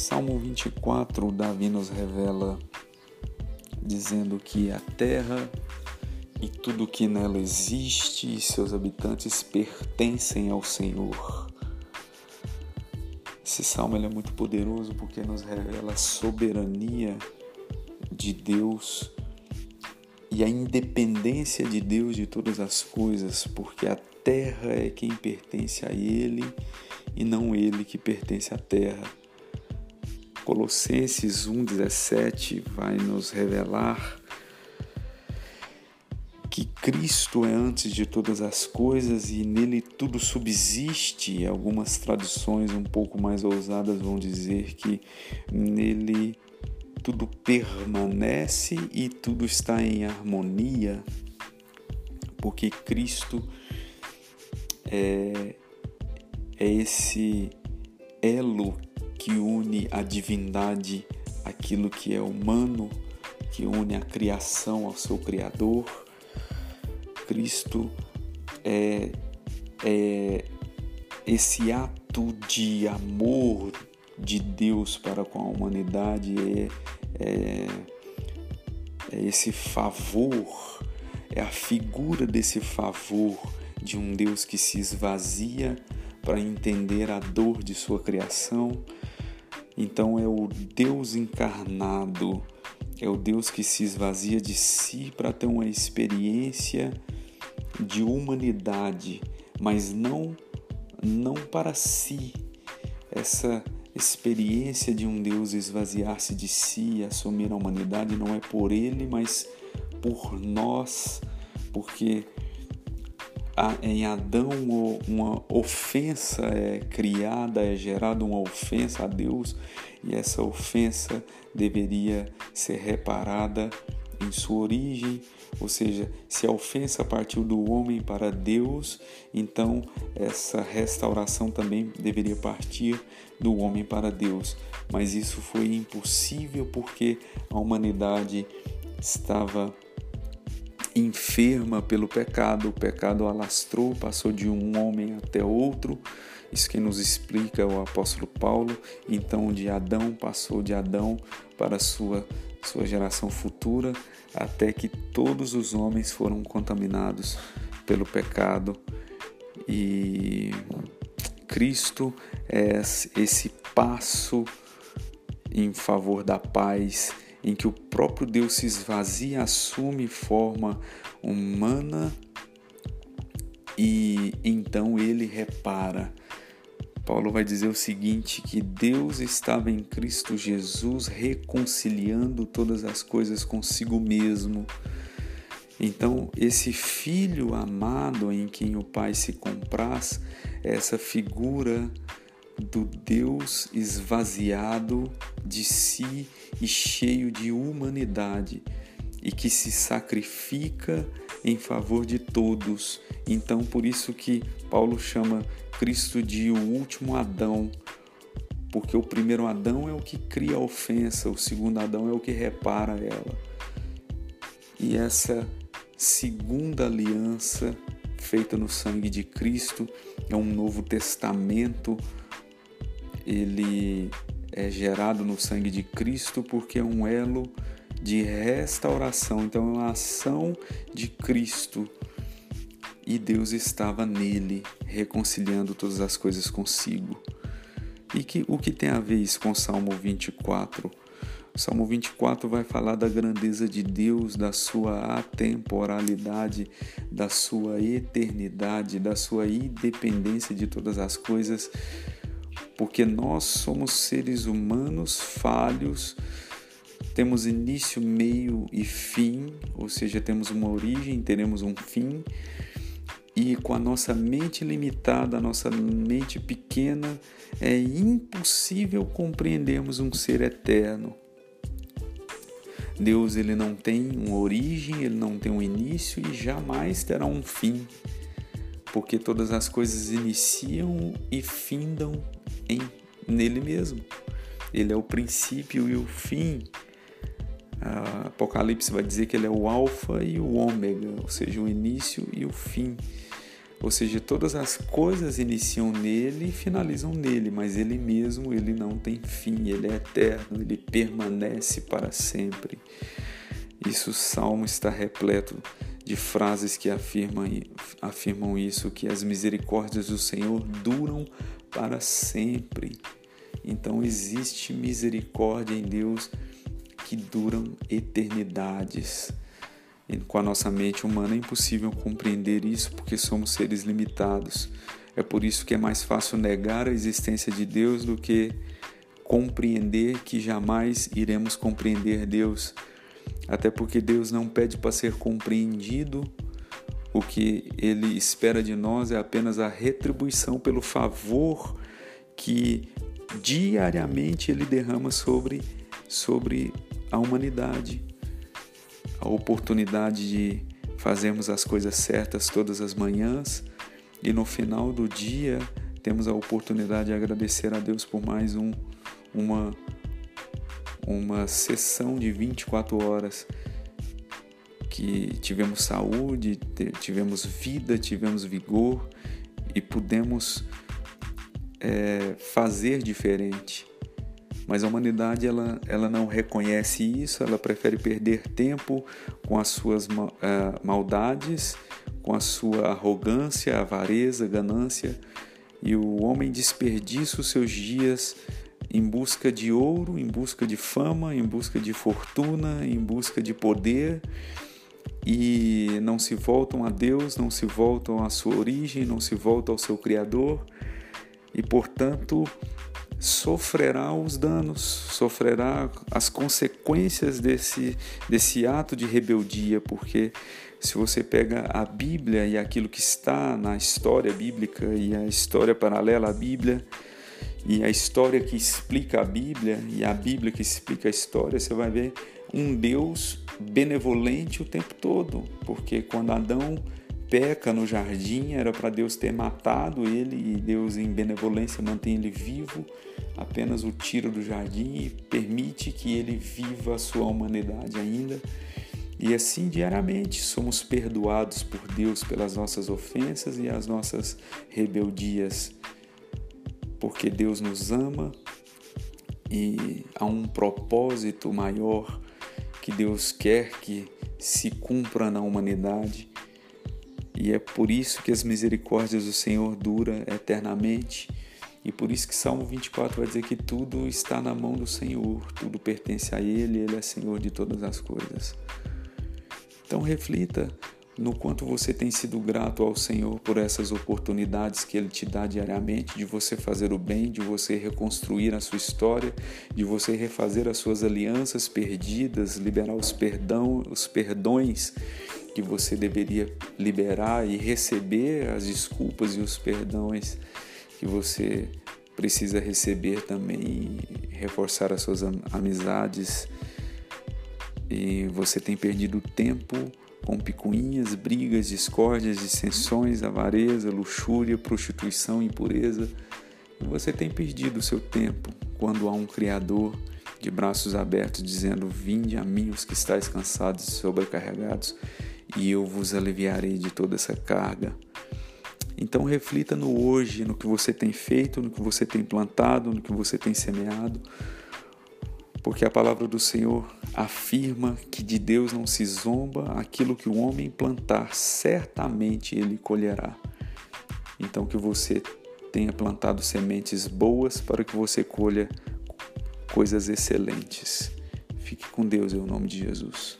Salmo 24, Davi nos revela dizendo que a terra e tudo que nela existe e seus habitantes pertencem ao Senhor. Esse salmo é muito poderoso porque nos revela a soberania de Deus e a independência de Deus de todas as coisas, porque a terra é quem pertence a Ele e não Ele que pertence à terra. Colossenses 1,17 vai nos revelar que Cristo é antes de todas as coisas e nele tudo subsiste. Algumas traduções um pouco mais ousadas vão dizer que nele tudo permanece e tudo está em harmonia, porque Cristo é, é esse elo que une a divindade aquilo que é humano, que une a criação ao seu Criador. Cristo é, é esse ato de amor de Deus para com a humanidade, é, é, é esse favor, é a figura desse favor de um Deus que se esvazia para entender a dor de sua criação então é o Deus encarnado, é o Deus que se esvazia de si para ter uma experiência de humanidade, mas não não para si. Essa experiência de um Deus esvaziar-se de si e assumir a humanidade não é por ele, mas por nós, porque em Adão uma ofensa é criada, é gerada uma ofensa a Deus e essa ofensa deveria ser reparada em sua origem, ou seja, se a ofensa partiu do homem para Deus, então essa restauração também deveria partir do homem para Deus. Mas isso foi impossível porque a humanidade estava enferma pelo pecado, o pecado alastrou, passou de um homem até outro. Isso que nos explica o apóstolo Paulo. Então, de Adão passou de Adão para sua sua geração futura, até que todos os homens foram contaminados pelo pecado. E Cristo é esse passo em favor da paz em que o próprio Deus se esvazia, assume forma humana e então ele repara. Paulo vai dizer o seguinte: que Deus estava em Cristo Jesus reconciliando todas as coisas consigo mesmo. Então, esse filho amado em quem o Pai se compraz, essa figura do Deus esvaziado de si e cheio de humanidade e que se sacrifica em favor de todos. Então, por isso que Paulo chama Cristo de o último Adão, porque o primeiro Adão é o que cria a ofensa, o segundo Adão é o que repara ela. E essa segunda aliança feita no sangue de Cristo é um novo testamento ele é gerado no sangue de Cristo porque é um elo de restauração. Então é uma ação de Cristo e Deus estava nele, reconciliando todas as coisas consigo. E que, o que tem a ver isso com Salmo 24? O Salmo 24 vai falar da grandeza de Deus, da sua atemporalidade, da sua eternidade, da sua independência de todas as coisas porque nós somos seres humanos falhos, temos início, meio e fim, ou seja, temos uma origem, teremos um fim, e com a nossa mente limitada, a nossa mente pequena, é impossível compreendermos um ser eterno. Deus ele não tem uma origem, ele não tem um início e jamais terá um fim, porque todas as coisas iniciam e findam nele mesmo. Ele é o princípio e o fim. A Apocalipse vai dizer que ele é o alfa e o ômega, ou seja, o início e o fim. Ou seja, todas as coisas iniciam nele e finalizam nele, mas ele mesmo, ele não tem fim, ele é eterno, ele permanece para sempre. Isso o salmo está repleto de frases que afirmam, afirmam isso, que as misericórdias do Senhor duram para sempre. Então existe misericórdia em Deus que duram eternidades. E com a nossa mente humana é impossível compreender isso porque somos seres limitados. É por isso que é mais fácil negar a existência de Deus do que compreender que jamais iremos compreender Deus. Até porque Deus não pede para ser compreendido, o que ele espera de nós é apenas a retribuição pelo favor que diariamente ele derrama sobre, sobre a humanidade. A oportunidade de fazermos as coisas certas todas as manhãs. E no final do dia temos a oportunidade de agradecer a Deus por mais um, uma, uma sessão de 24 horas que tivemos saúde, tivemos vida, tivemos vigor e pudemos é, fazer diferente. Mas a humanidade ela, ela não reconhece isso, ela prefere perder tempo com as suas uh, maldades, com a sua arrogância, avareza, ganância, e o homem desperdiça os seus dias em busca de ouro, em busca de fama, em busca de fortuna, em busca de poder e não se voltam a Deus, não se voltam à sua origem, não se voltam ao seu Criador e, portanto, sofrerá os danos, sofrerá as consequências desse, desse ato de rebeldia, porque se você pega a Bíblia e aquilo que está na história bíblica e a história paralela à Bíblia, e a história que explica a Bíblia e a Bíblia que explica a história, você vai ver um Deus benevolente o tempo todo, porque quando Adão peca no jardim, era para Deus ter matado ele e Deus, em benevolência, mantém ele vivo, apenas o tira do jardim e permite que ele viva a sua humanidade ainda. E assim diariamente somos perdoados por Deus pelas nossas ofensas e as nossas rebeldias, porque Deus nos ama e há um propósito maior que Deus quer que se cumpra na humanidade e é por isso que as misericórdias do Senhor duram eternamente. E por isso que Salmo 24 vai dizer que tudo está na mão do Senhor, tudo pertence a Ele, Ele é Senhor de todas as coisas. Então reflita no quanto você tem sido grato ao Senhor por essas oportunidades que Ele te dá diariamente de você fazer o bem, de você reconstruir a sua história, de você refazer as suas alianças perdidas, liberar os perdão, os perdões que você deveria liberar e receber as desculpas e os perdões que você precisa receber também, reforçar as suas amizades. E você tem perdido tempo com picuinhas, brigas, discórdias, dissensões, avareza, luxúria, prostituição, impureza. E você tem perdido o seu tempo quando há um Criador de braços abertos dizendo: Vinde a mim os que estáis cansados e sobrecarregados, e eu vos aliviarei de toda essa carga. Então reflita no hoje, no que você tem feito, no que você tem plantado, no que você tem semeado, porque a palavra do Senhor afirma que de Deus não se zomba, aquilo que o homem plantar, certamente ele colherá. Então que você tenha plantado sementes boas para que você colha coisas excelentes. Fique com Deus em nome de Jesus.